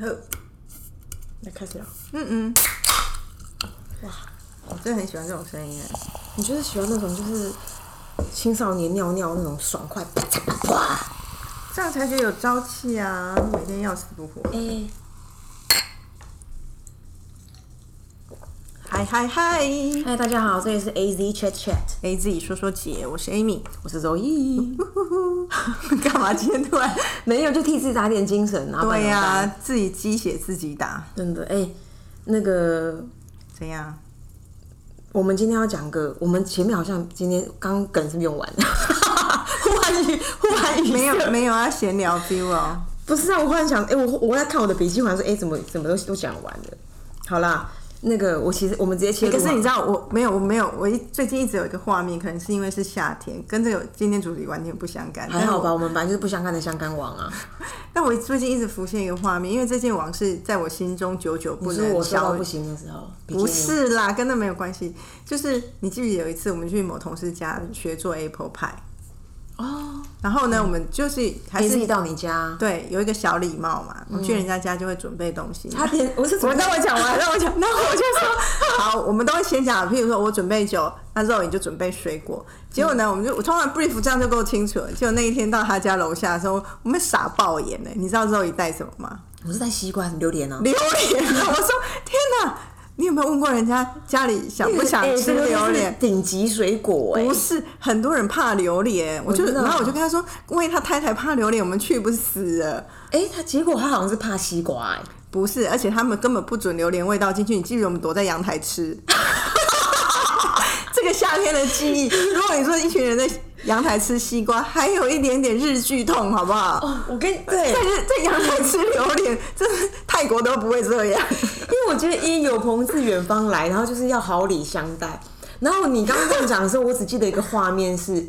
好，那开始了。嗯嗯，哇，我真的很喜欢这种声音哎。你就是喜欢那种就是青少年尿尿那种爽快，啪嚓啪啪，这样才觉得有朝气啊！每天要死不活。哎、嗨嗨嗨嗨，大家好，这里是 A Z Chat Chat。，A Z 说说姐，我是 Amy。我是周易，干嘛今天突然？没有就替自己打点精神啊。对呀、呀、自己鸡血自己打，真的哎、那个怎样？我们今天要讲个，我们前面好像今天刚梗是不是用完了，忽然语忽然语没有塞没有要闲聊 feel 哦。不是啊，我忽然想，哎、我我在看我的笔记，好像说，哎、怎么怎么都都讲完了。好啦，那个我其实我们直接切入、可是你知，道我没有我没有我一最近一直有一个画面，可能是因为是夏天，跟这个今天主题完全不相干。还好吧？但我们本来就是不相干的相干王啊。但我最近一直浮现一个画面，因为这件往事在我心中久久不能消笑到不行的时候，不是啦，跟那没有关系。就是你记不记得有一次我们去某同事家学做 apple pie，哦，然后呢，我们就是还是到你家，对有一个小礼貌嘛，我们去人家家就会准备东西。他点我是我让我讲完，让我讲，然后我就说 好，我们都会先讲，譬如说我准备酒，那肉你就准备水果。结果呢，我们就我通常 brief 这样就够清楚了。结果那一天到他家楼下的时候，我们傻爆眼呢。你知道肉一带什么吗？我是带西瓜榴莲啊。榴莲。我说天哪，你有没有问过人家家里想不想哎吃榴莲？顶级水果哎、不是，很多人怕榴莲，我就然后我就跟他说，万一他太太怕榴莲，我们去不是死了？哎、他结果他好像是怕西瓜哎、不是，而且他们根本不准榴莲味道进去。你记不记得我们躲在阳台吃？这个夏天的记忆。如果你说一群人在阳台吃西瓜，还有一点点日剧痛，好不好？哦，我跟对，但是在阳台吃榴莲，真的泰国都不会这样。因为我觉得一有朋自远方来，然后就是要好礼相待。然后你刚刚这样讲的时候，我只记得一个画面是，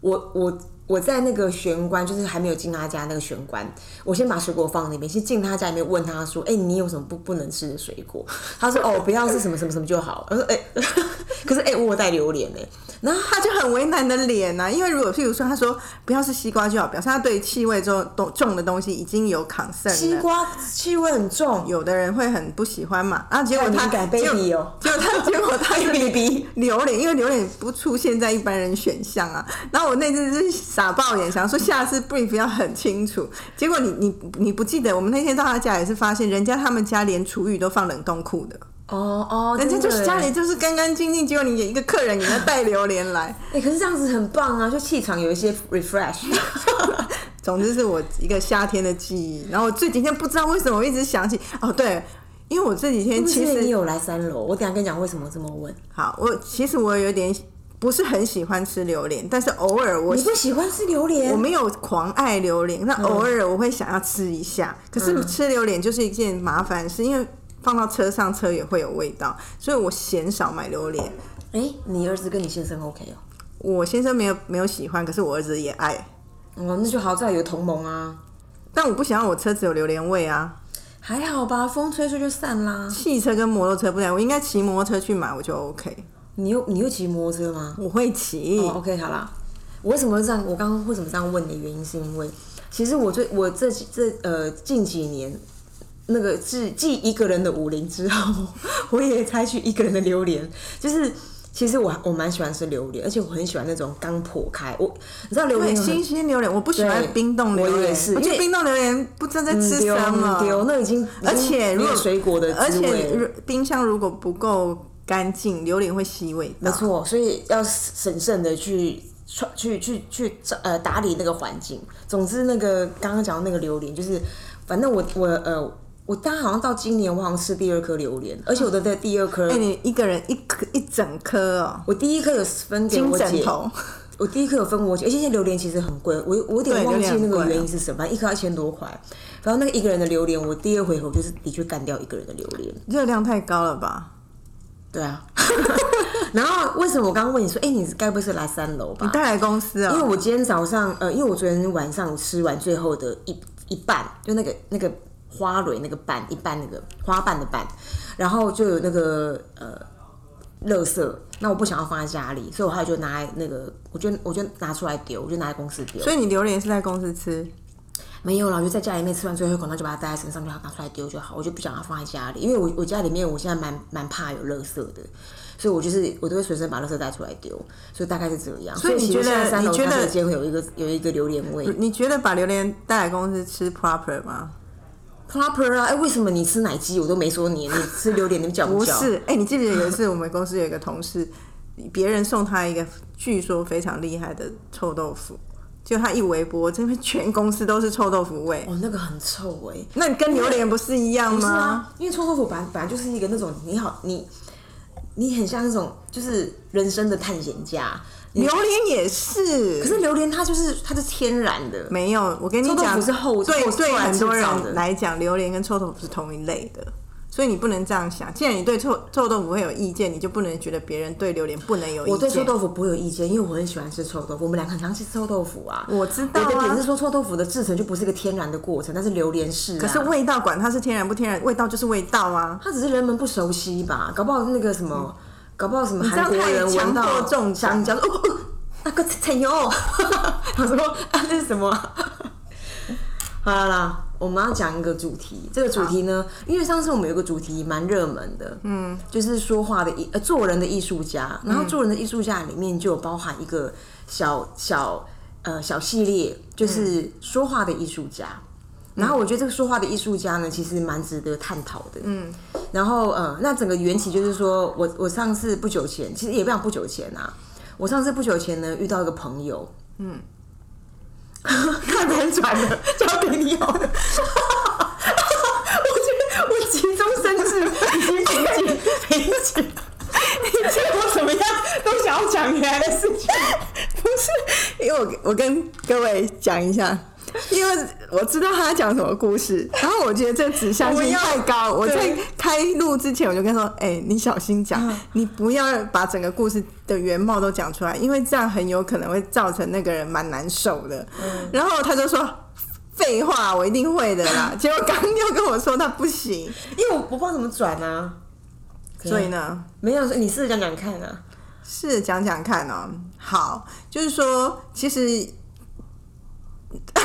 我我我在那个玄关，就是还没有进他家那个玄关，我先把水果放那边，先进他家里面问他说：“哎、你有什么不不能吃的水果？”他说：“哦，不要是什么什么什么就好。”我说：“哎、可是哎、我有带榴莲呢。”然后他就很为难的脸呐、因为如果譬如说他说不要是西瓜就好，表示他对气味重重重的东西已经有 concern 了。西瓜气味很重，有的人会很不喜欢嘛，然后结果他太敏感结果 baby 哦 结果他结果他是 baby 榴莲，因为榴莲不出现在一般人选项啊。然后我那次是傻爆眼，想说下次 brief 要很清楚。结果你你你不记得，我们那天到他家也是发现，人家他们家连厨余都放冷冻库的，哦哦，人家就是家里就是干干净净，结果你一个客人给他带榴莲来。哎、可是这样子很棒啊，就气场有一些 refresh。总之是我一个夏天的记忆。然后我这几天不知道为什么我一直想起哦，对，因为我这几天其实你有来三楼，我等下跟你讲为什么这么问。好，我其实我有点不是很喜欢吃榴莲，但是偶尔我你不喜欢吃榴莲？我没有狂爱榴莲，那偶尔我会想要吃一下。可是吃榴莲就是一件麻烦事，因为放到车上车也会有味道，所以我鲜少买榴莲。哎、你儿子跟你先生 OK 哦？我先生没有没有喜欢，可是我儿子也爱，哦，那就好在有同盟啊。但我不想要我车子有榴莲味啊。还好吧，风吹吹就散啦。汽车跟摩托车不一样，我应该骑摩托车去买，我就 OK。你又你又骑摩托车吗？我会骑，哦，OK，好啦。我为什么会这样？我刚刚为什么这样问你？原因是因为，其实我最我这几这呃近几年，那个自继一个人的武林之后，我也采取一个人的榴莲，就是。其实我我蛮喜欢吃榴莲，而且我很喜欢那种刚破开。我你知道榴对莲新鲜榴莲，我不喜欢冰冻榴莲，我也是因为冰冻榴莲不知道在吃丢什么。丢，那已经而且如果没有水果的而且如冰箱如果不够干净，榴莲会吸味道。没错，所以要审慎的去去去去呃打理那个环境。总之，那个刚刚讲的那个榴莲，就是反正我我呃我大概好像到今年我好像吃第二颗榴莲，而且我的在第二颗，哎、你一个人一颗一整颗哦，我第一颗有分给我姐，我第一颗有分我姐，而且现在榴莲其实很贵，我我有点忘记那个原因是什么，反正一颗要一千多块。然后那个一个人的榴莲，我第二回合就是的确干掉一个人的榴莲。热量太高了吧？对啊，然后为什么我刚刚问你说，哎、你该不会是来三楼吧？你带来公司哦、因为我今天早上，呃，因为我昨天晚上吃完最后的一一半，就那个那个花蕊那个瓣，一半那个花瓣的瓣，然后就有那个呃垃圾，那我不想要放在家里，所以我后来就拿来那个，我就我就拿出来丢，我就拿来公司丢。所以你榴莲是在公司吃，没有啦，我就在家里面吃完最后一口，然后就把它带在身上，就把它拿出来丢就好。我就不想要放在家里，因为我我家里面我现在蛮蛮怕有垃圾的，所以我就是我都会随身把垃圾带出来丢，所以大概是这样。所以你觉得你觉得咖啡间会有一个有一个榴莲味你觉得把榴莲带来公司吃 proper 吗？，proper 啊！哎、为什么你吃奶鸡我都没说你，你吃榴莲你叫叫？不是，哎、你记不记得有一次我们公司有一个同事，别人送他一个据说非常厉害的臭豆腐，就他一微波，这边全公司都是臭豆腐味。哦，那个很臭哎、那你跟榴莲不是一样不是吗？啊，因为臭豆腐本来本来就是一个那种你好你你很像那种就是人生的探险家。榴莲也是，可是榴莲它就是它是天然的，没有。我跟你臭豆讲，腐是后对对很多人来讲，榴莲跟臭豆腐是同一类的。所以你不能这样想，既然你对臭臭豆腐会有意见，你就不能觉得别人对榴莲不能有意见。我对臭豆腐不会有意见，因为我很喜欢吃臭豆腐。我们俩很常吃臭豆腐啊。我知道啊我的点是说，臭豆腐的制成就不是一个天然的过程，但是榴莲是、啊。可是味道管它是天然不天然，味道就是味道啊。它只是人们不熟悉吧？搞不好那个什么，搞不好什么韩国人闻到迫中香蕉，哦哦，那个菜油，他 说啊那是什么？好了啦，我们要讲一个主题。这个主题呢，因为上次我们有个主题蛮热门的，嗯，就是说话的艺呃做人的艺术家。然后做人的艺术家里面就有包含一个小小呃小系列，就是说话的艺术家。然后我觉得这个说话的艺术家呢，其实蛮值得探讨的。嗯，然后呃，那整个缘起就是说我我上次不久前，其实也不想不久前啊，我上次不久前呢遇到一个朋友，嗯，太难转的，交给你好了。我觉得我急中生智，已经瓶颈瓶颈，你见我怎么样都想要讲原来的事情。不是，因为我我跟各位讲一下，因为我知道他讲什么故事，然后我觉得这指向性太高。我在开录之前我就跟他说：“哎、你小心讲，你不要把整个故事的原貌都讲出来，因为这样很有可能会造成那个人蛮难受的。然后他就说。废话，我一定会的啦。结果刚又跟我说他不行，因为我不知道怎么转啊，所以呢，没有，你试着讲讲看啊。是讲讲看哦。好，就是说，其实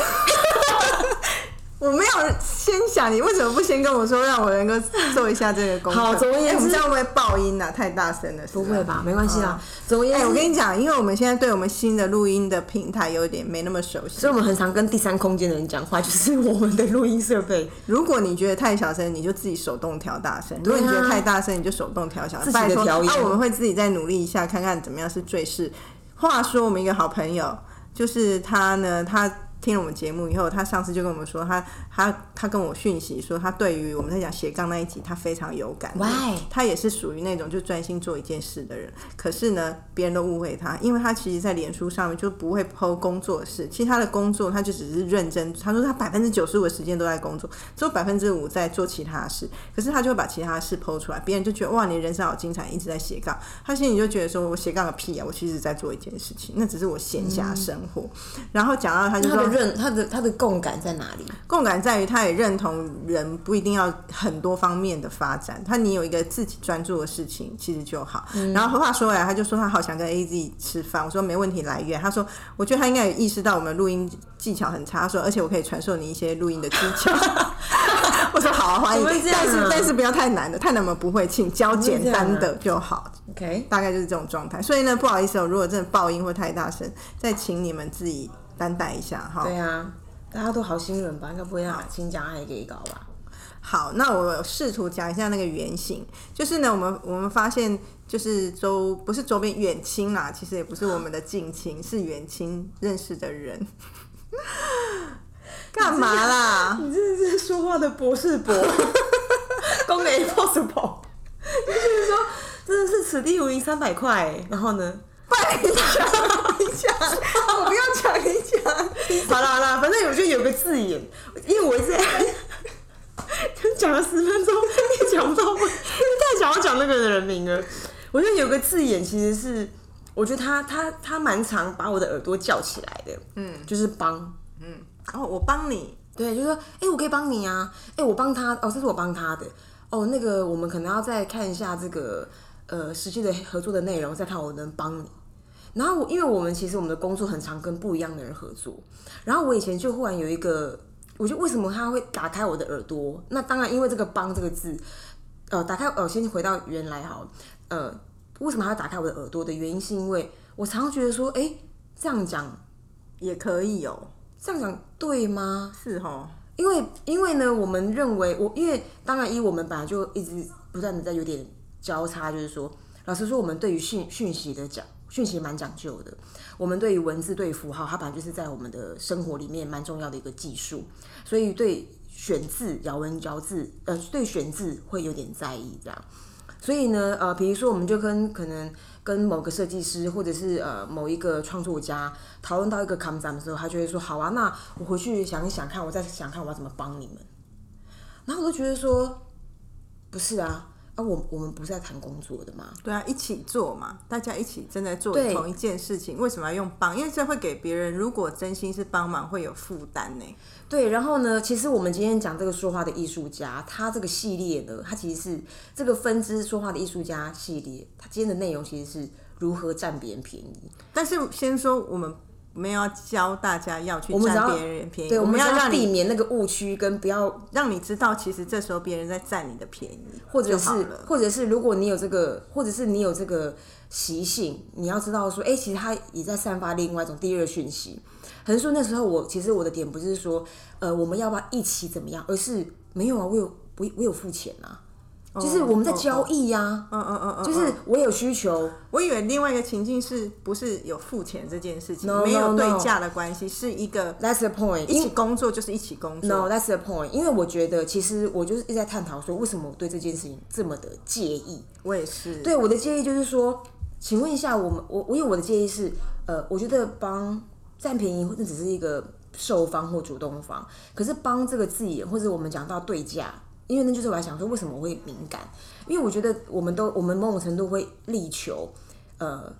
我没有先想，你为什么不先跟我说，让我能够做一下这个功课？好总而言之哎我们这样会不会爆音啊？太大声了，不会吧？没关系啦。总而言哎、之，我跟你讲，因为我们现在对我们新的录音的平台有点没那么熟悉所以，我们很常跟第三空间的人讲话，就是我们的录音设备。如果你觉得太小声，你就自己手动调大声；如果你觉得太大声，你就手动调小声。自己的拜托调音啊，我们会自己再努力一下，看看怎么样是最适。话说，我们一个好朋友，就是他呢，他听了我们节目以后，他上次就跟我们说，他他他跟我讯息说，他对于我们在讲斜杠那一集，他非常有感。Why？他也是属于那种就专心做一件事的人，可是呢，别人都误会他，因为他其实，在脸书上面就不会 PO 工作室，其实他的工作他就只是认真，他说他百分之九十五的时间都在工作，只有百分之五在做其他的事，可是他就会把其他的事 PO 出来，别人就觉得哇，你人生好精彩，一直在斜杠，他心里就觉得说我斜杠个屁啊，我其实在做一件事情，那只是我闲暇生活。然后讲到他就说他的认他的他的共感在哪里？共感在于他也认同人不一定要很多方面的发展，他你有一个自己专注的事情其实就好。然后话说回来，他就说他好想跟 AZ 吃饭，我说没问题来约。他说我觉得他应该有意识到我们录音技巧很差，他说而且我可以传授你一些录音的技巧。我说好、啊，欢迎但是但是不要太难的，太难我们不会，请教简单的就好。OK，大概就是这种状态。所以呢，不好意思哦，如果真的爆音或太大声，再请你们自己担待一下哈。对啊，大家都好心人吧，应该不会让请讲爱给搞吧？好，那我试图讲一下那个原型，就是呢，我们我们发现就是周不是周边远亲啦，其实也不是我们的近亲，是远亲认识的人。干嘛啦？你真的是说话的博士博，公给 possible，就是说真的是此地无银三百块，然后呢？拜你讲，你讲，我不要讲，你讲。好了好了，反正我觉得有个字眼，因为我一直在就 讲了十分钟，也讲不到位，因为太想要讲那个人名了。我觉得有个字眼其实是，我觉得他他他蛮常把我的耳朵叫起来的，嗯，就是帮。嗯哦，我帮你。对，就说，哎、我可以帮你啊，哎、我帮他，哦，这是我帮他的，哦，那个我们可能要再看一下这个呃实际的合作的内容，再看我能帮你。然后我因为我们其实我们的工作很常跟不一样的人合作，然后我以前就忽然有一个我就为什么他会打开我的耳朵？那当然，因为这个“帮”这个字，呃，打开呃，先回到原来哈，呃，为什么他要打开我的耳朵的原因，是因为我常常觉得说，哎，这样讲也可以哦，这样讲对吗？是哦，因为因为呢，我们认为我因为当然，以我们本来就一直不断的在有点交叉，就是说，老实说，我们对于讯讯息的讲讯息蛮讲究的。我们对于文字、对于符号，它本来就是在我们的生活里面蛮重要的一个技术，所以对选字、咬文嚼字，呃，对选字会有点在意这样。所以呢，呃，比如说我们就跟可能跟某个设计师，或者是呃某一个创作家讨论到一个 c o m e 的时候，他就会说：“好啊，那我回去想一想看，我再想看我要怎么帮你们。”然后我就觉得说：“不是啊。”啊，我我们不是在谈工作的吗？对啊，一起做嘛，大家一起正在做同一件事情，为什么要用帮？因为这会给别人，如果真心是帮忙，会有负担呢。对，然后呢，其实我们今天讲这个说话的艺术家，他这个系列呢，他其实是这个分支说话的艺术家系列，他今天的内容其实是如何占别人便宜。但是先说我们。我们要教大家要去占别人便宜，对，我们要让避免那个误区，跟不要让你知道，其实这时候别人在占你的便宜，或者是，或者是，如果你有这个，或者是你有这个习性，你要知道说，哎，其实他也在散发另外一种第二讯息。可能说那时候我其实我的点不是说，呃，我们要不要一起怎么样，而是没有啊，我有我我有付钱啊。就是我们在交易呀，嗯嗯嗯嗯，就是我有需求。我以为另外一个情境是不是有付钱这件事情，没有对价的关系，是一个。That's the point。一起工作就是一起工作。No, that's the point。因为我觉得，其实我就是一直在探讨说，为什么我对这件事情这么的介意。我也是。对我的介意就是说，请问一下，我们我我有我的介意是，呃，我觉得帮占便宜或者只是一个受方或主动方，可是帮这个字眼或者我们讲到对价。因为那就是我在想说，为什么我会敏感？因为我觉得我们都我们某种程度会力求，呃，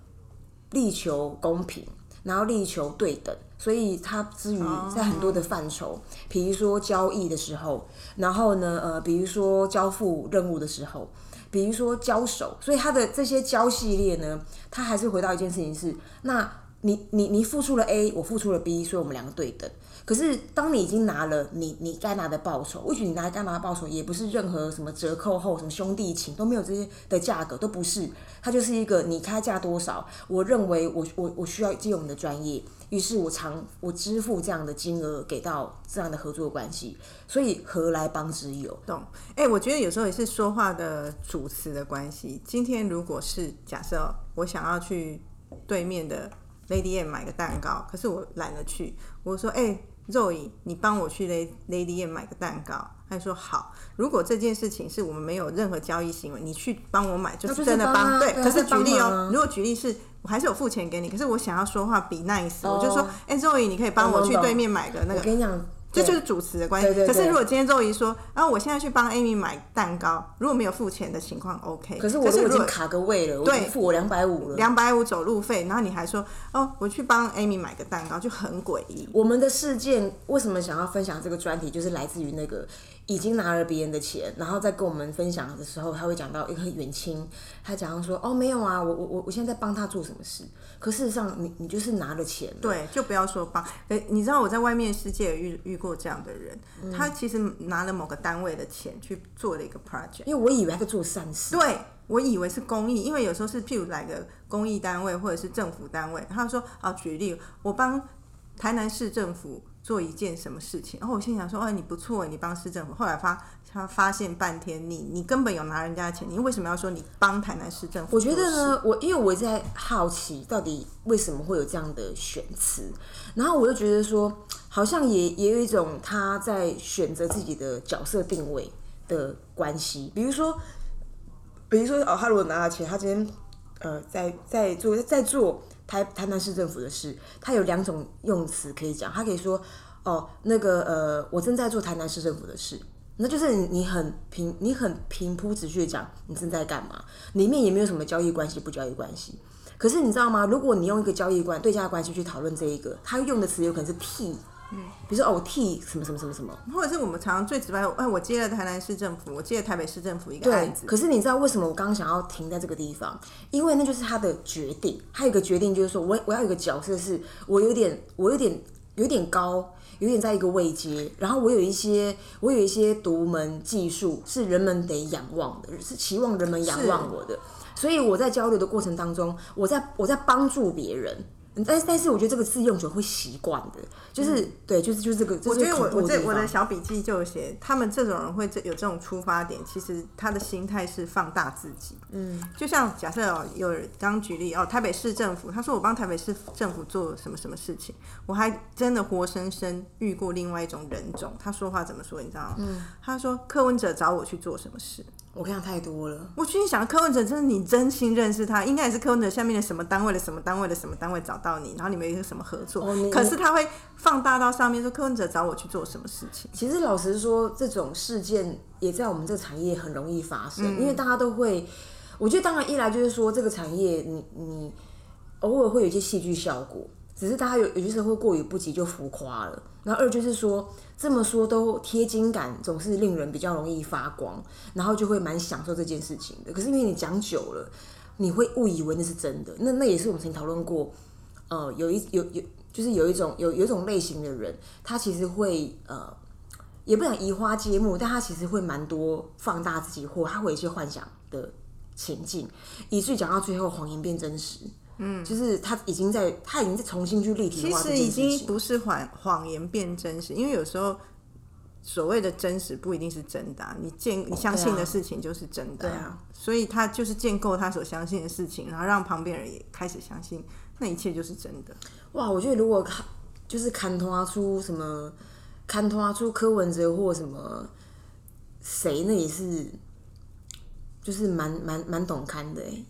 力求公平，然后力求对等，所以它之于在很多的范畴，比如说交易的时候，然后呢，呃，比如说交付任务的时候，比如说交手，所以它的这些交系列呢，它还是回到一件事情是，那你你你付出了 A，我付出了 B，所以我们两个对等。可是，当你已经拿了你你该拿的报酬，或许你拿该拿的报酬也不是任何什么折扣后什么兄弟情都没有这些的价格，都不是，它就是一个你开价多少，我认为我我我需要借用你的专业，于是我偿我支付这样的金额给到这样的合作关系，所以何来帮之有？懂？哎，我觉得有时候也是说话的主词的关系。今天如果是假设我想要去对面的 Lady M 买个蛋糕，可是我懒得去，我说哎。肉姨，你帮我去 Lady M 买个蛋糕。他说好。如果这件事情是我们没有任何交易行为，你去帮我买，就是真的帮。对，可是举例哦，如果举例是我还是有付钱给你，可是我想要说话比 nice，我就说，哎，肉姨，你可以帮我去对面买个那个。我跟你讲。这就是主持的关系。可是如果今天周怡说，然后我现在去帮 Amy 买蛋糕，如果没有付钱的情况，OK。可是我已经卡个位了，对，付我两百五了，两百五走路费，然后你还说，哦，我去帮 Amy 买个蛋糕，就很诡异。我们的事件为什么想要分享这个专题，就是来自于那个。已经拿了别人的钱，然后再跟我们分享的时候，他会讲到一个远亲，他讲说哦没有啊，我我我我现在在帮他做什么事，可事实上你你就是拿了钱，对，就不要说帮。诶，你知道我在外面世界遇遇过这样的人，他其实拿了某个单位的钱去做了一个 project，因为我以为他在做善事，对我以为是公益，因为有时候是譬如来个公益单位或者是政府单位，他说啊举例我帮台南市政府。做一件什么事情，然后我心想说：“哦，你不错，你帮市政府。”后来发他发现半天，你你根本有拿人家的钱，你为什么要说你帮台南市政府？我觉得呢，我因为我在好奇，到底为什么会有这样的选词，然后我就觉得说，好像也也有一种他在选择自己的角色定位的关系。比如说，比如说哦，他如果拿了钱，他今天呃在在做在做。台台南市政府的事，他有两种用词可以讲，他可以说，哦，那个呃，我正在做台南市政府的事，那就是你很平，你很平铺直叙的讲你正在干嘛，里面也没有什么交易关系不交易关系。可是你知道吗？如果你用一个交易关对价关系去讨论这一个，他用的词有可能是替。嗯，比如说哦，我替什么什么什么什么，或者是我们常常最直白，哎，我接了台南市政府，我接了台北市政府一个案子。可是你知道为什么我刚刚想要停在这个地方？因为那就是他的决定。他有一个决定就是说，我我要有一个角色，是我有点，我有点有点高，有点在一个位阶，然后我有一些我有一些独门技术是人们得仰望的，是期望人们仰望我的，所以我在交流的过程当中，我在我在帮助别人。但但是我觉得这个字用久会习惯的，就是、对，就是就是这个。我觉得我我这这我的小笔记就有写，他们这种人会这有这种出发点，其实他的心态是放大自己。嗯，就像假设哦，有人刚举例哦，台北市政府，他说我帮台北市政府做什么什么事情，我还真的活生生遇过另外一种人种，他说话怎么说，你知道吗？嗯，他说柯文哲找我去做什么事，我看到太多了。我心里想，柯文哲真的你真心认识他，应该也是柯文哲下面的什么单位的什么单位的什么单位找到你，然后你们有一个什么合作，哦可是他会放大到上面说柯文哲找我去做什么事情。其实老实说，这种事件也在我们这个产业很容易发生，因为大家都会，我觉得当然一来就是说这个产业你你偶尔会有一些戏剧效果，只是大家有有些时候会过于不及就浮夸了。然后二就是说这么说都贴金感总是令人比较容易发光，然后就会蛮享受这件事情的。可是因为你讲久了，你会误以为那是真的，那那也是我们曾经讨论过，呃，有一有有就是有一种有有一种类型的人，他其实会呃。也不想移花接木，但他其实会蛮多放大自己，或他会有一些幻想的情境，以至于讲到最后谎言变真实。嗯，就是他已经在，他已经在重新去立体其化其实已经。不是谎谎言变真实，因为有时候所谓的真实不一定是真的啊、你建你相信的事情就是真的、对啊，所以他就是建构他所相信的事情，然后让旁边人也开始相信，那一切就是真的。哇，我觉得如果看就是看通啊出什么，看通啊出柯文哲或什么谁，那也是就是蛮蛮蛮懂看的哎，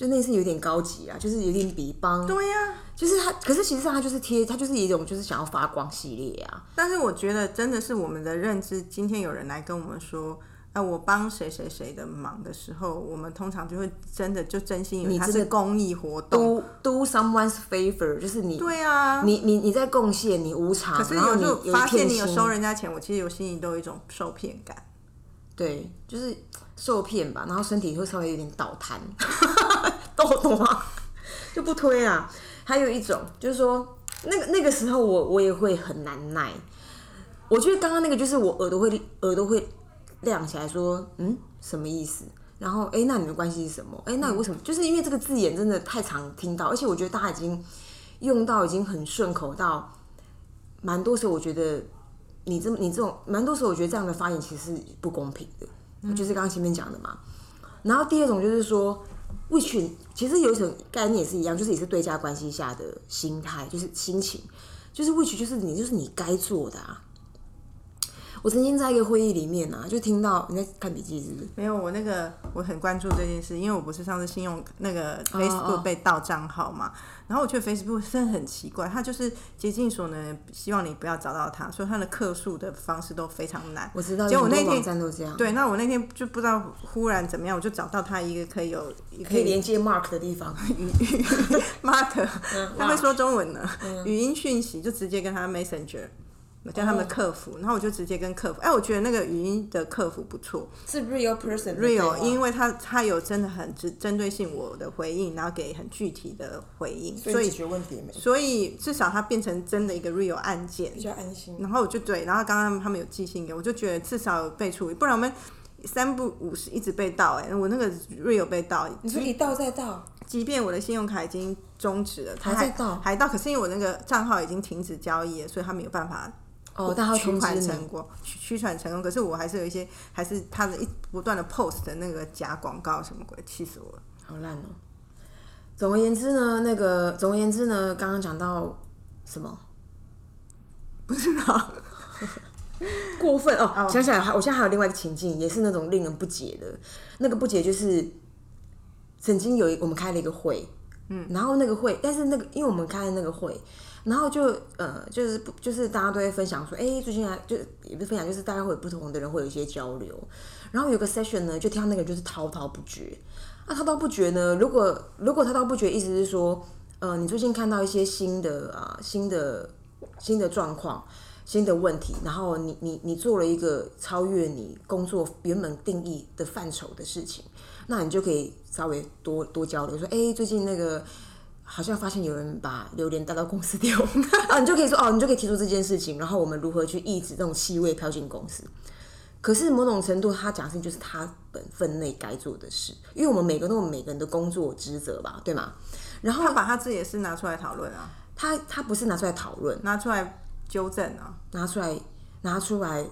就那是有点高级啊，就是有点比帮，对呀、就是他，可是其实上他就是贴，他就是一种就是想要发光系列啊。但是我觉得真的是我们的认知。今天有人来跟我们说，啊，我帮谁谁谁的忙的时候，我们通常就会真的就真心以为它你真的是公益活动。do do someone's favor，就是你对啊，你你你在贡献，你无偿，可是有时候发现你有收人家钱，我其实有心里都有一种受骗感。对，就是受骗吧，然后身体会稍微有点倒弹，懂懂吗？就不推啊。还有一种就是说，那个那个时候我我也会很难耐。我觉得刚刚那个就是我耳朵会耳朵会亮起来说，嗯，什么意思？然后，哎、那你们关系是什么？哎、那为什么？就是因为这个字眼真的太常听到，而且我觉得大家已经用到已经很顺口到，蛮多时候我觉得你这么你这种蛮多时候我觉得这样的发言其实是不公平的，就是刚刚前面讲的嘛。然后第二种就是说，which 其实有一种概念也是一样，就是也是对价关系下的心态，就是心情，就是 which 就是你就是你该做的啊。我曾经在一个会议里面啊，就听到你在看笔记是不是？没有，我那个我很关注这件事，因为我不是上次信用那个哦 Facebook 被盗账号嘛，然后我觉得 Facebook 真的很奇怪，它就是竭尽所能希望你不要找到它，所以它的客诉的方式都非常难。我知道，结果我那天对，那我那天就不知道忽然怎么样，我就找到它一个可以有可以连接 Mark 的地方。Mark，他会嗯说中文呢，语音讯息就直接跟他 Messenger。我叫他们的客服，然后我就直接跟客服，哎，我觉得那个语音的客服不错。是 real person real，因为他他有真的很针针对性我的回应，然后给很具体的回应，所以所以解决问题没所以至少它变成真的一个 real 案件比，较安心。然后我就对，然后刚刚他们有寄信给我，我就觉得至少有被处理，不然我们三不五时一直被盗，哎，我那个 real 被盗，你说一盗再盗，即便我的信用卡已经终止了，它还盗？还盗，可是因为我那个账号已经停止交易了，所以他没有办法哦，但他会取通知你款成。功，取取款成功。可是我还是有一些，还是他的一不断的 post 的那个假广告什么鬼，气死我了。好烂哦。总而言之呢，那个总而言之呢，刚刚讲到什么？不知道，过分哦！想起来，还我现在还有另外一个情境，也是那种令人不解的。那个不解就是，曾经有一我们开了一个会，嗯，然后那个会，但是那个因为我们开的那个会，然后就呃就是不就是大家都会分享说，哎、最近啊，就也不分享，就是大家会有不同的人会有一些交流。然后有个 session 呢，就听到那个就是滔滔不绝。那滔滔不绝呢，如果如果滔滔不绝，意思是说，呃，你最近看到一些新的啊、新的新的状况。新的问题，然后你你你做了一个超越你工作原本定义的范畴的事情，那你就可以稍微多多交流，说，哎、最近那个好像发现有人把榴莲带到公司丢。啊，你就可以说哦，你就可以提出这件事情，然后我们如何去抑制这种气味飘进公司。可是某种程度，他讲的是就是他本分内该做的事，因为我们每个人都有每个人的工作职责吧，对吗？然后他把他自己的事拿出来讨论啊，他他不是拿出来讨论，拿出来纠正啊，拿出来拿出来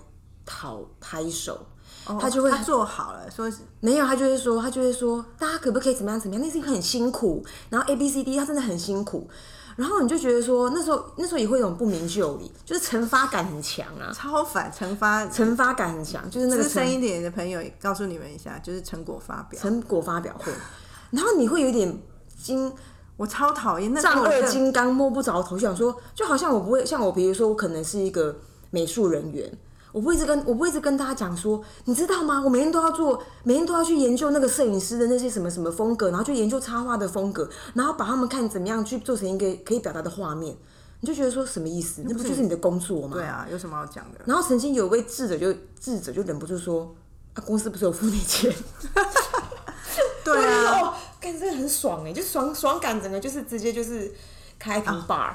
讨拍手，哦他就会他做好了，说是没有，他就会说，他就会说，大家可不可以怎么样怎么样？那是很辛苦，然后 A B C D，他真的很辛苦。然后你就觉得说，那时候那时候也会有一种不明就里，就是惩罚感很强啊，超反惩罚。惩罚感很强，就是那个资深一点的朋友也告诉你们一下，就是成果发表。成果发表会，然后你会有点惊我超讨厌那丈二跟我更金刚摸不着头绪，想说，就好像我不会像我，比如说我可能是一个美术人员，我不一直跟我不一直跟大家讲说，你知道吗？我每天都要做，每天都要去研究那个摄影师的那些什么什么风格，然后去研究插画的风格，然后把他们看怎么样去做成一个可以表达的画面，你就觉得说什么意思？那不就是你的工作吗？对啊，有什么好讲的？然后曾经有位智者就智者就忍不住说，啊，公司不是有付你钱？对啊，哦，感觉这个很爽哎，就爽爽感，整个就是直接就是开一瓶 bar，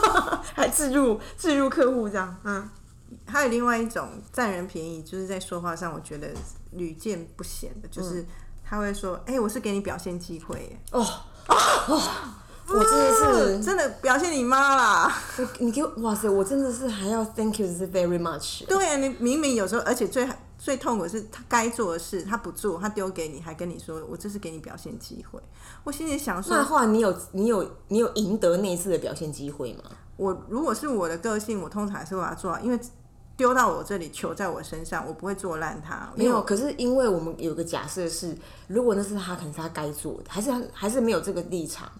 还置入置入客户这样，嗯，还有另外一种占人便宜，就是在说话上，我觉得屡见不鲜的，嗯就是他会说：“哎、我是给你表现机会耶，哦哦，我真的是，真的表现你妈啦。我你给我哇塞，我真的是还要 thank you 是 very much，对啊，你明明有时候，而且最最痛苦的是他该做的事他不做，他丢给你，还跟你说我这是给你表现机会。我心里想那说，后来你有你有你有赢得那一次的表现机会吗？我如果是我的个性，我通常还是会把它做好，因为丢到我这里，球在我身上，我不会做烂它。没有，可是因为我们有个假设是，如果那是他，可能是他该做的，还是他还是没有这个立场，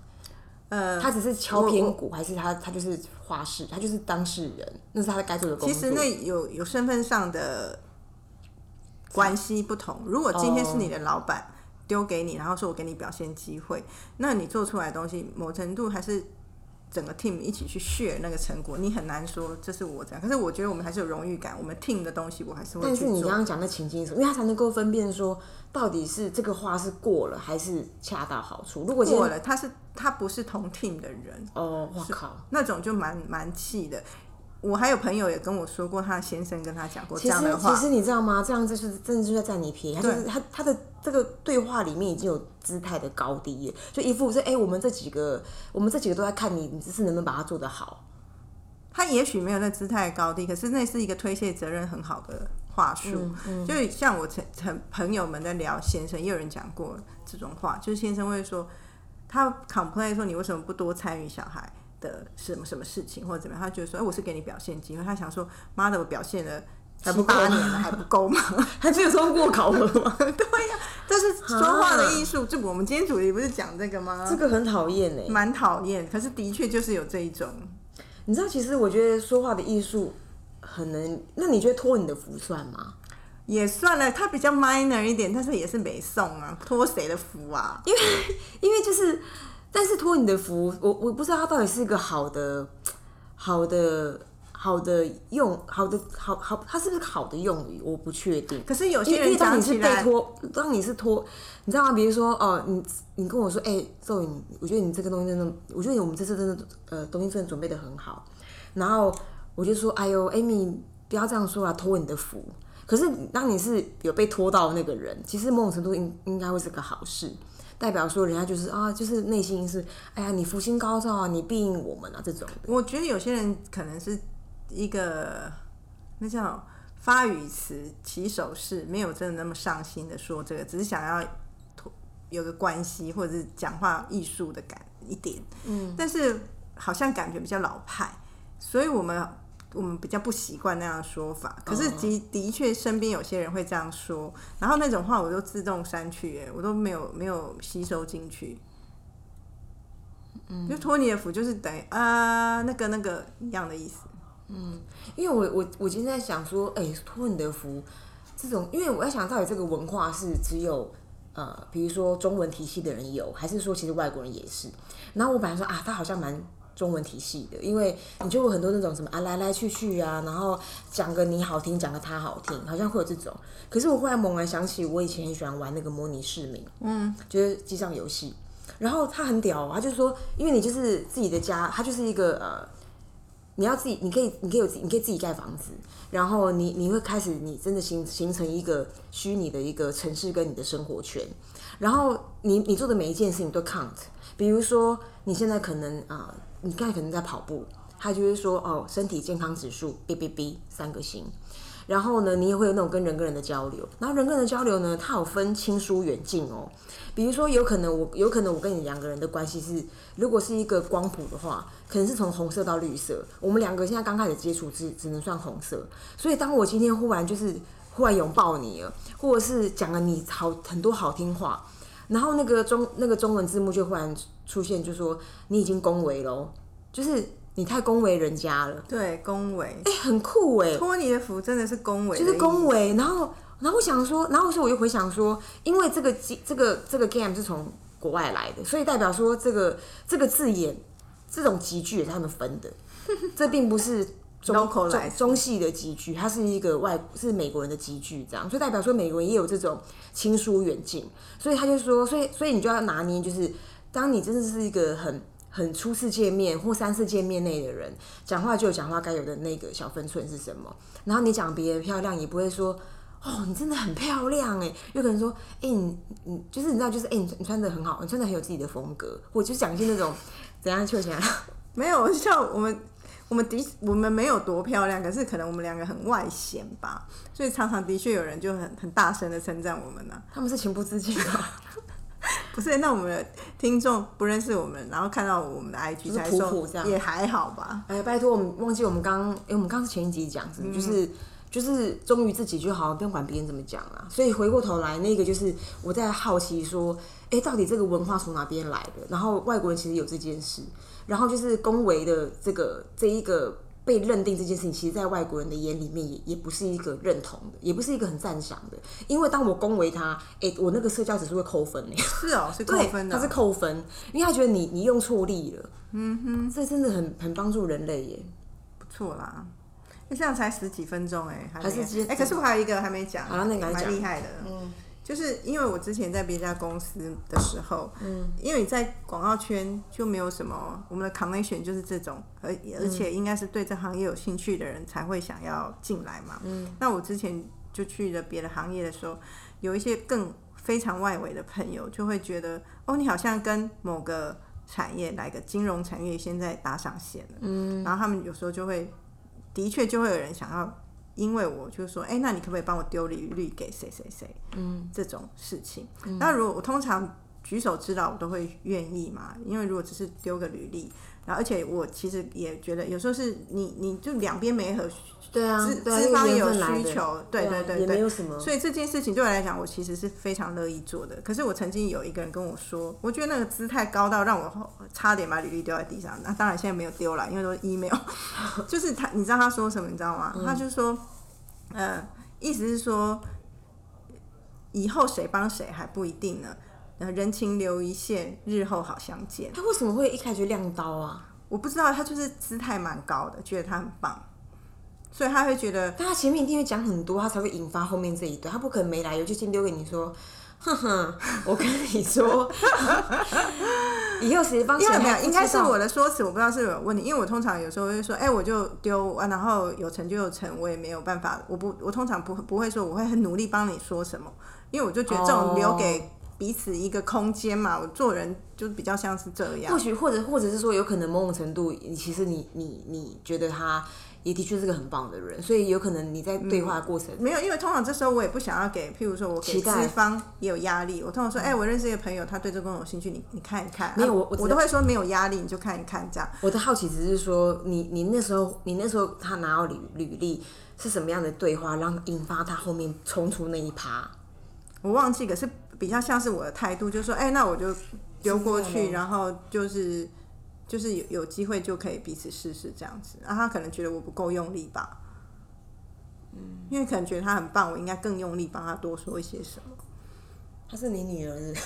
呃，他只是敲偏鼓，还是他他就是画事，他就是当事人，那是他该做的工作。其实那有有身份上的关系不同。如果今天是你的老板丢给你，然后说我给你表现机会，那你做出来的东西，某程度还是整个 team 一起去 share 那个成果，你很难说这是我这样。可是我觉得我们还是有荣誉感，我们 team 的东西我还是会去但是你刚。刚讲的情境是什么？因为他才能够分辨说，到底是这个话是过了还是恰到好处。如果过了，他是他不是同 team 的人，哦，我靠，那种就蛮蛮气的。我还有朋友也跟我说过，他先生跟他讲过这样的话。其实你知道吗？这样就是真的就在占你便宜。他就是他他的这个对话里面已经有姿态的高低耶，就一副是哎、我们这几个我们这几个都在看你，你这次能不能把它做得好？他也许没有那姿态的高低，可是那是一个推卸责任很好的话术。嗯就像我曾曾朋友们在聊先生，也有人讲过这种话，就是先生会说他 complain 说你为什么不多参与小孩的什么什么事情或者怎么样，他觉得说哎我是给你表现机会，他想说妈的我表现了七还不够吗八年了还不够吗？还没有通过考核吗？对呀、这是说话的艺术。这我们今天主题不是讲这个吗？这个很讨厌哎。蛮讨厌，可是的确就是有这一种。你知道，其实我觉得说话的艺术很能，那你觉得托你的福算吗？也算了，他比较 minor 一点，但是也是没送啊，托谁的福啊？因为因为就是，但是托你的福，我我不知道他到底是一个好的好的好的用好的好好，它是不是好的用语，我不确定。可是有些人当你是被拖，当你是拖，你知道吗？比如说哦，你你跟我说，哎、周宇，你我觉得你这个东西真的，我觉得我们这次真的呃东西真的准备的很好，然后我就说，哎呦，Amy，不要这样说啊，托你的福。可是当你是有被拖到那个人，其实某种程度应应该会是个好事，代表说人家就是啊，就是内心是，哎呀，你福星高照啊，你庇应我们啊这种。我觉得有些人可能是一个那叫发语词、起手势，没有真的那么上心的说这个，只是想要有个关系或者是讲话艺术的感一点。嗯，但是好像感觉比较老派，所以我们。我们比较不习惯那样的说法，可是的的确身边有些人会这样说，然后那种话我都自动删去，哎，我都没有没有吸收进去。就托尼的福，就是等于啊、那个那个一样的意思。因为我我我今天在想说，哎、托你的福，这种，因为我在想到底这个文化是只有呃，比如说中文体系的人有，还是说其实外国人也是？然后我本来说啊，他好像蛮中文体系的，因为你就有很多那种什么啊来来去去啊，然后讲个你好听，讲个他好听，好像会有这种。可是我忽然猛然想起，我以前很喜欢玩那个模拟市民，嗯，就是机上游戏。然后他很屌、哦，他就说，因为你就是自己的家，他就是一个呃，你要自己，你可以，你可以有，你可以自己盖房子，然后你你会开始，你真的形形成一个虚拟的一个城市跟你的生活圈，然后你你做的每一件事情都 count，比如说你现在可能啊、你刚才可能在跑步，他就会说哦，身体健康指数 B B B 三个星。然后呢，你也会有那种跟人跟人的交流，然后人跟人的交流呢，它有分亲疏远近哦。比如说，有可能我有可能我跟你两个人的关系是，如果是一个光谱的话，可能是从红色到绿色。我们两个现在刚开始接触只只能算红色，所以当我今天忽然就是忽然拥抱你了，或者是讲了你好很多好听话，然后那个中那个中文字幕就忽然出现，就说你已经恭维了哦，就是你太恭维人家了，对，恭维。哎、很酷哎，托尼的福真的是恭维就是恭维，然后然后我想说，然后所以我又回想说，因为这个机这个这个 game 是从国外来的，所以代表说这个这个字眼这种集句也是他们分的，这并不是中 中中系的集句，它是一个外是美国人的集句，这样，所以代表说美国人也有这种亲疏远近，所以他就说，所以所以你就要拿捏，就是当你真的是一个很。很初次见面或三次见面内的人，讲话就有讲话该有的那个小分寸是什么。然后你讲别人漂亮，也不会说哦，你真的很漂亮哎，有可能说，哎、你你就是你知道，就是哎、你你穿的很好，你穿的很有自己的风格，我就讲一些那种怎样就怎样，没有像我们。我们的我们没有多漂亮，可是可能我们两个很外显吧，所以常常的确有人就很很大声的称赞我们呢、他们是情不自禁的，不是，那我们的听众不认识我们，然后看到我们的 IG 是才普普这样说也还好吧。哎，拜托我们忘记我们刚，哎、我们刚是前一集讲什么就是。就是忠于自己就好，不用管别人怎么讲啊。所以回过头来，那个就是我在好奇说，哎、到底这个文化从哪边来的？然后外国人其实有这件事，然后就是恭维的这个这一个被认定这件事情，其实在外国人的眼里面也也不是一个认同的，也不是一个很赞赏的。因为当我恭维他，哎、我那个社交指数会扣分哎、是哦，是扣，分的哦。他是扣分，因为他觉得你你用错力了。嗯哼，这真的很很帮助人类耶。不错啦。那这样才十几分钟哎、还是接哎、可是我还有一个还没讲，好那你来讲蛮厉害的。嗯，就是因为我之前在别家公司的时候，嗯，因为你在广告圈就没有什么，我们的 connection 就是这种，而而且应该是对这行业有兴趣的人才会想要进来嘛。嗯，那我之前就去了别的行业的时候，有一些更非常外围的朋友就会觉得，哦，你好像跟某个产业来个金融产业现在搭上线了，嗯，然后他们有时候就会，的确就会有人想要。因为我就说，哎、那你可不可以帮我丢履历给谁谁谁？嗯，这种事情。那如果我通常举手之劳，我都会愿意嘛，因为如果只是丢个履历，然后而且我其实也觉得有时候是你你就两边没合，对啊，资资方也有需求，对啊也没对对对，有什么。所以这件事情对我来讲，我其实是非常乐意做的。可是我曾经有一个人跟我说，我觉得那个姿态高到让我差点把履历丢在地上。那当然现在没有丢了，因为都是 email。就是他，你知道他说什么？你知道吗？他就说，呃，意思是说，以后谁帮谁还不一定呢。呃，人情留一线，日后好相见。他为什么会一开始就亮刀啊？我不知道，他就是姿态蛮高的，觉得他很棒，所以他会觉得但他前面一定会讲很多，他才会引发后面这一段。他不可能没来由就先丢给你说，哼哼，我跟你说，以后谁帮谁没有，应该是我的说辞，我不知道是不是有问题。因为我通常有时候会说，哎、我就丢啊，然后有成就有成，我也没有办法，我不，我通常不不会说我会很努力帮你说什么，因为我就觉得这种留给彼此一个空间嘛，我做人就比较像是这样或。许或者或者是说，有可能某种程度，其实你你你觉得他也的确是个很棒的人，所以有可能你在对话过程，没有，因为通常这时候我也不想要给，譬如说我给资方也有压力。我通常说，哎、我认识一个朋友，他对这工作有兴趣，你你看一看。啊没有我我我都会说没有压力，你就看一看这样。我的好奇只是说，你你那时候你那时候他拿到履履历是什么样的对话，让引发他后面冲出那一趴？我忘记，可是比较像是我的态度，就是说，哎、那我就丢过去，然后就是就是有有机会就可以彼此试试这样子。然后他可能觉得我不够用力吧，嗯，因为可能觉得他很棒，我应该更用力帮他多说一些什么。她是你女儿是是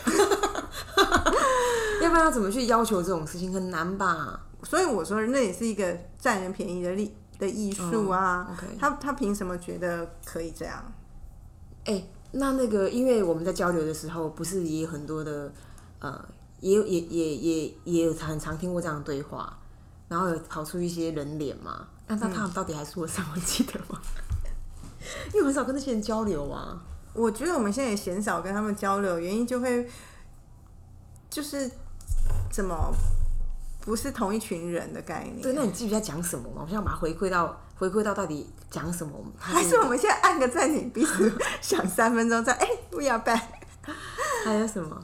要不然要怎么去要求这种事情很难吧？所以我说，那也是一个占人便宜的力的艺术啊。他他凭什么觉得可以这样？哎、那那个，因为我们在交流的时候，不是也有很多的呃也有也也也也有很常听过这样的对话，然后有跑出一些人脸嘛，那那他们到底还是我上，我记得吗？因为很少跟那些人交流啊。我觉得我们现在也鲜少跟他们交流，原因就会就是怎么不是同一群人的概念。对，那你记得讲什么吗？我想把它回馈到回归到到底讲什么？还是我们现在按个暂停，彼此 想三分钟再哎，we are back。还有什么？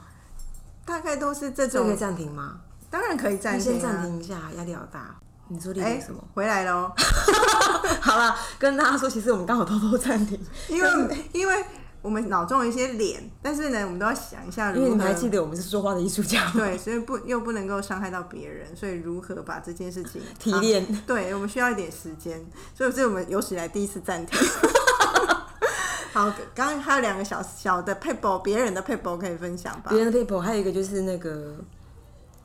大概都是这种可以种，暂停吗？当然可以暂停、啊。先暂停一下，压力好大。你说例哎、如什么？回来喽，好了，跟大家说，其实我们刚好偷偷暂停，因为因为我们脑中有一些脸，但是呢，我们都要想一下如何。因为你们还记得我们是说话的艺术家吗？对，所以不又不能够伤害到别人，所以如何把这件事情 提炼啊对我们需要一点时间，所以这是我们有史以来第一次暂停。好，刚刚还有两个小小的 paper，别人的 paper 可以分享吧别？人的 paper 还有一个就是那个，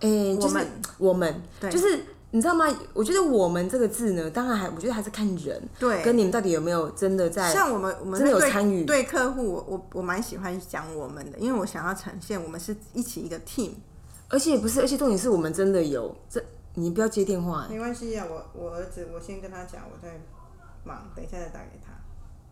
诶、就是我们我们，对就是你知道吗？我觉得“我们”这个字呢，当然还我觉得还是看人，对跟你们到底有没有真的在像我们我们真的有参与对客户，我我我蛮喜欢讲我们的，因为我想要呈现我们是一起一个 team。而且不是，而且重点是我们真的有这，你不要接电话、欸，没关系啊，我我儿子我先跟他讲，我在忙，等一下再打给他，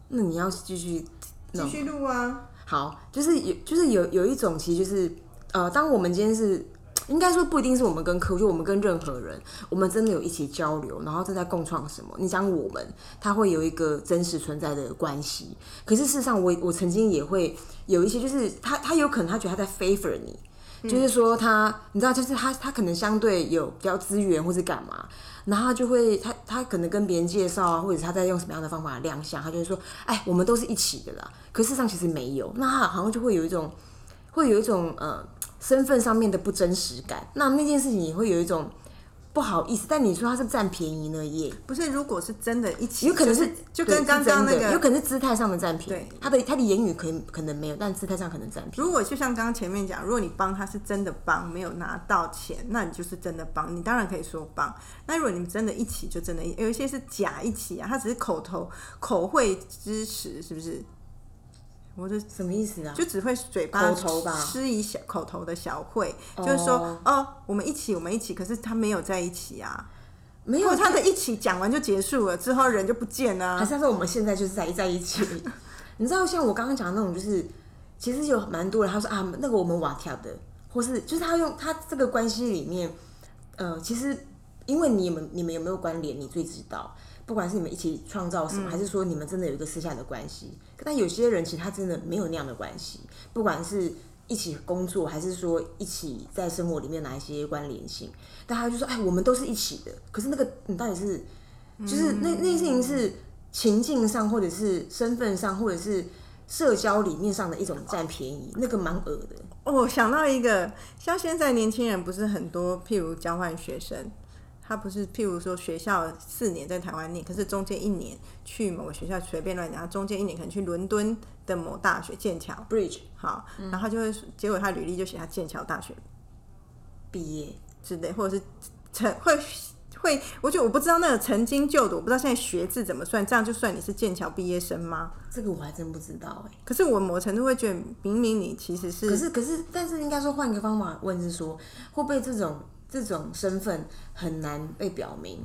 那你要继续继续录啊。好，就是有，就是有有一种，其实就是呃，当我们今天是。应该说不一定是我们跟客户，就我们跟任何人，我们真的有一起交流，然后正在共创什么。你讲我们，他会有一个真实存在的关系。可是事实上我，我曾经也会有一些，就是他他有可能他觉得他在 favor 你，就是说他，你知道，就是他他可能相对有比较资源或是干嘛，然后他就会他他可能跟别人介绍啊，或者他在用什么样的方法亮相，他就会说，哎，我们都是一起的啦。可事实上其实没有，那他好像就会有一种会有一种呃身份上面的不真实感，那那件事情也会有一种不好意思。但你说他是占便宜呢，也不是，如果是真的一起，有可能就是就跟对刚刚那个有，可能是姿态上的占便宜，他的他的言语可以可能没有，但姿态上可能占便宜。如果就像刚刚前面讲，如果你帮他是真的帮，没有拿到钱，那你就是真的帮，你当然可以说帮。那如果你们真的一起，就真的有一些是假一起啊，他只是口头口惠支持，是不是？我就什么意思啊？就只会嘴巴口头吧施以小口头的小惠，就是说哦，我们一起，我们一起，可是他没有在一起啊。没有他的一起讲完就结束了，之后人就不见了啊。还是他说我们现在就是在在一起。你知道，像我刚刚讲的那种，就是其实有蛮多人，他说啊，那个我们瓦跳的，或是就是他用他这个关系里面，呃，其实因为你们你们有没有关联，你最知道。不管是你们一起创造什么，还是说你们真的有一个私下的关系，但有些人其实他真的没有那样的关系，不管是一起工作，还是说一起在生活里面哪一些关联性，但他就说，哎，我们都是一起的。可是那个你到底是，就是那那件事情是情境上，或者是身份上，或者是社交理念上的一种占便宜，那个蛮恶的。哦我想到一个，像现在年轻人不是很多，譬如交换学生，他不是譬如说学校四年在台湾念，可是中间一年去某个学校随便乱讲，中间一年可能去伦敦的某大学剑桥，Bridge 好，然后就会结果他履历就写他剑桥大学毕业，之类，或者是曾会会，我觉得我不知道那个曾经就读，我不知道现在学制怎么算，这样就算你是剑桥毕业生吗？这个我还真不知道哎、可是我某程度会觉得，明明你其实是可是可是，但是应该说换一个方法问是说，会不会这种这种身份很难被表明？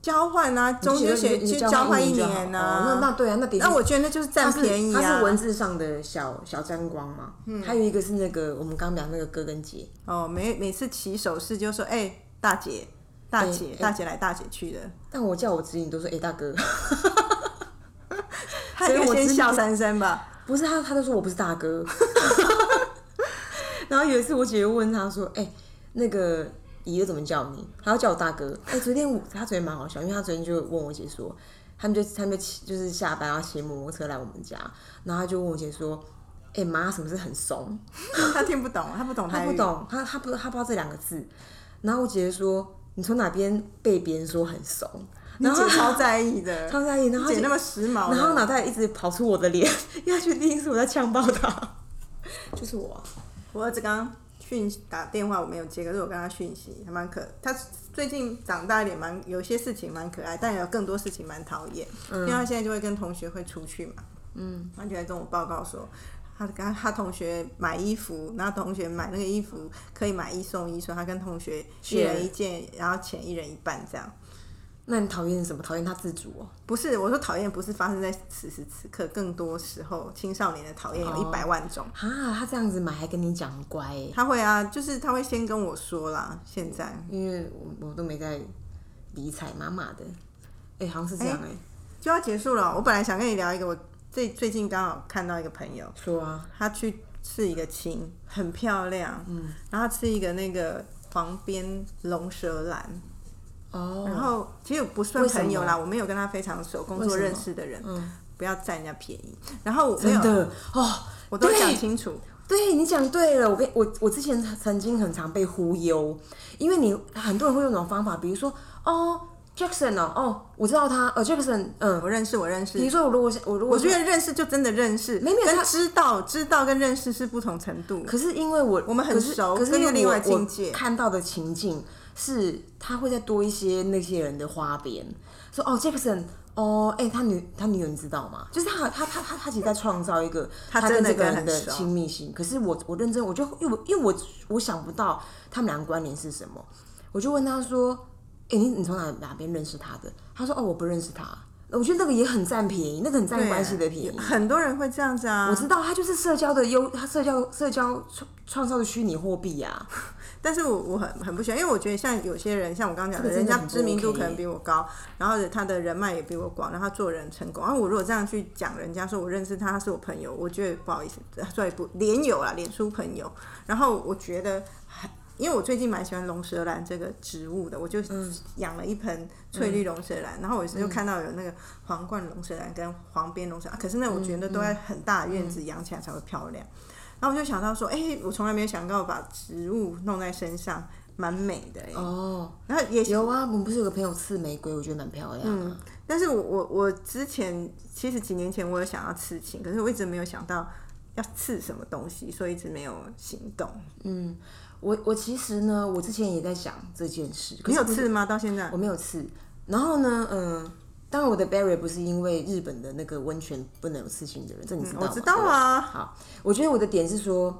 交换啊，中间学你去交换一年哦啊，那那对啊，那那我觉得那就是占便宜啊。它是文字上的小小沾光嘛。嗯，还有一个是那个我们刚刚讲那个哥跟姐，哦，每每次起手势就说：“哎、大姐，大姐，哎大姐来，大姐去的。但我叫我侄女都说哎、大哥，他应该所以我先笑三声吧。不是他，他都说我不是大哥。然后有一次我姐就问他说：“哎、那个姨又怎么叫你？”他要叫我大哥。哎、昨天我他昨天蛮好笑，因为他昨天就问我姐说，他们就他们就骑就是下班要骑摩托车来我们家，然后他就问我姐说：“哎、妈，什么是很怂？”他听不懂，他不懂，他不懂，他他不他不知道这两个字。然后我姐姐说：“你从哪边被别人说很怂？”你然后姐超在意的，超在意，然后姐姐那么时髦，然后脑袋一直跑出我的脸，因为他觉得一定是我在呛爆他，就是我啊、我儿子刚刚讯打电话我没有接，可是我跟他讯息，还蛮可。他最近长大一点，蛮有些事情蛮可爱，但有更多事情蛮讨厌。因为他现在就会跟同学会出去嘛，嗯，他就来跟我报告说，他跟他同学买衣服，然后同学买那个衣服可以买一送一，所以他跟同学一人一件，然后钱一人一半这样。那你讨厌什么？讨厌他自主哦？不是，我说讨厌不是发生在此时此刻，更多时候青少年的讨厌有一百万种。啊，他这样子买还跟你讲乖。欸，他会啊，就是他会先跟我说啦。现在。因为我我都没在理睬妈妈的，哎、好像是这样哎、就要结束了，我本来想跟你聊一个，我最最近刚好看到一个朋友，说啊，他去刺一个青，很漂亮，嗯，然后他刺一个那个黄边龙舌兰，哦，然后其实不算朋友啦，我没有跟他非常熟，工作认识的人，嗯，不要占人家便宜。然后我没有，的哦，我都对。讲清楚，对你讲对了，我跟我我之前曾经很常被忽悠，因为你很多人会用那种方法，比如说哦 Jackson 哦哦，我知道他，呃 Jackson，嗯，我认识，我认识。比如。说我如果我如果我觉得认识就真的认识，跟没有他知道知道跟认识是不同程度。可是因为我我们很熟可是因为跟另外我境界。我看到的情境是他会再多一些那些人的花边，说哦 Jackson。哦，哎、他女他女友你知道吗？就是他他他他他其实在创造一个 他跟这个人的亲密性。可是我我认真，我就因为我因为我我想不到他们两个关联是什么，我就问他说：“哎、你你从哪哪边认识他的？”他说：“哦，我不认识他。”我觉得那个也很占便宜，那个很占关系的便宜。很多人会这样子啊。我知道，他就是社交的优，他社交社交创创造的虚拟货币啊。但是我我很很不喜欢，因为我觉得像有些人，像我刚刚讲的，人家知名度可能比我高，然后他的人脉也比我广，然后他做人成功。然后我如果这样去讲人家说我认识他，他是我朋友，我觉得不好意思，所以不连友啊，脸书朋友。然后我觉得还。因为我最近蛮喜欢龙舌兰这个植物的，我就养了一盆翠绿龙舌兰，然后我就看到有那个皇冠龙舌兰跟黄边龙舌兰，可是呢，我觉得都在很大的院子养起来才会漂亮。然后我就想到说，哎、我从来没有想到把植物弄在身上，蛮美的哎、哦，然后也有啊，我们不是有个朋友刺玫瑰，我觉得蛮漂亮的。但是我我我之前其实几年前我有想要刺青，可是我一直没有想到要刺什么东西，所以一直没有行动。我我其实呢，我之前也在想这件事，可你有刺吗？到现在我？没有刺。然后呢，嗯，当然我的 Barry 不是因为日本的那个温泉不能有刺青的人，这你知道吗？我知道啊。好，我觉得我的点是说，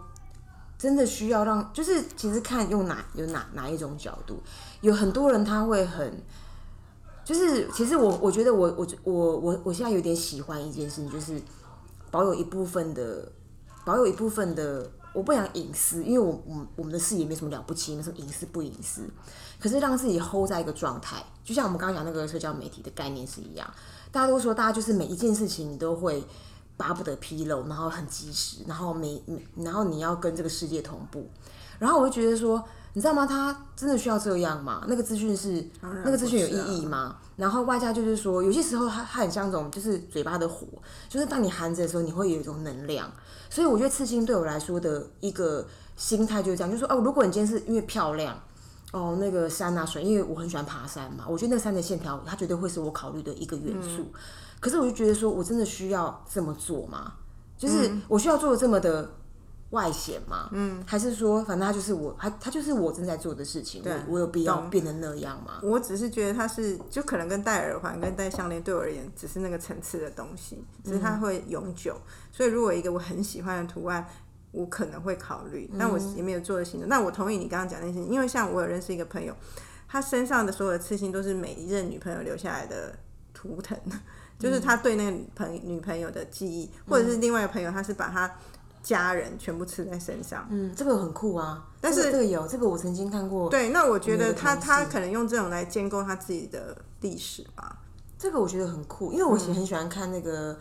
真的需要让，就是其实看用哪有哪哪一种角度，有很多人他会很，就是其实我我觉得我我我我我现在有点喜欢一件事情，就是保有一部分的保有一部分的，我不想隐私，因为我我我们的事也没什么了不起，没什么隐私不隐私，可是让自己 hold 在一个状态，就像我们刚刚讲那个社交媒体的概念是一样，大家都说大家就是每一件事情你都会巴不得披露，然后很及时，然后每然后你要跟这个世界同步，然后我就觉得说，你知道吗？他真的需要这样吗？那个资讯是那个资讯有意义吗？然后外加就是说，有些时候它它很像一种就是嘴巴的火，就是当你含着的时候，你会有一种能量。所以我觉得刺青对我来说的一个心态就是这样，就是说哦，如果你今天是因为漂亮。哦，那个山啊水，因为我很喜欢爬山嘛，我觉得那个山的线条，它绝对会是我考虑的一个元素。可是我就觉得说，我真的需要这么做吗？就是我需要做的这么的外显吗？嗯，还是说，反正它就是我，它它就是我正在做的事情，我我有必要变得那样吗？我只是觉得它是，就可能跟戴耳环、跟戴项链对我而言，只是那个层次的东西，只是它会永久。所以如果一个我很喜欢的图案，我可能会考虑，但我也没有做的行动。那我同意你刚刚讲那些，因为像我有认识一个朋友，他身上的所有的刺青都是每一任女朋友留下来的图腾，就是他对那个朋女朋友的记忆，或者是另外一个朋友，他是把他家人全部刺在身上。嗯，这个很酷啊，但是这个这个有，这个我曾经看过，对，那我觉得他他可能用这种来建构他自己的历史吧。这个我觉得很酷，因为我很很喜欢看那个、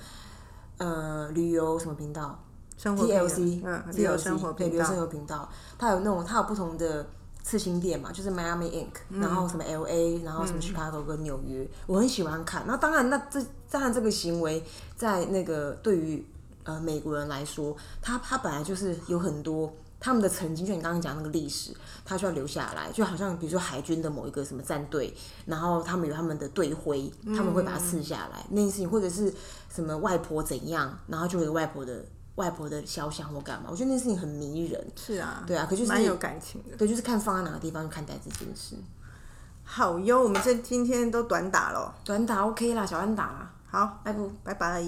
呃旅游什么频道生活 TLC，嗯，旅游 TLC 生活对旅游生，活频道，它有那种它有不同的刺青店嘛，就是 Miami Ink，、然后什么 LA，然后什么 Chicago 跟纽约，我很喜欢看。那当然，那这当然这个行为在那个对于呃美国人来说，他他本来就是有很多。他们的曾经，就你刚刚讲那个历史，他需要留下来，就好像比如说海军的某一个什么战队，然后他们有他们的队徽，他们会把它刺下来，那件事情，或者是什么外婆怎样，然后就有外婆的外婆的肖像或干嘛，我觉得那件事情很迷人。是啊，对啊，可就是蛮有感情的。对，就是看放在哪个地方去看待这件事。好哟，我们这今天都短打了，短打 OK 啦，小安打啦，好，拜不。拜拜。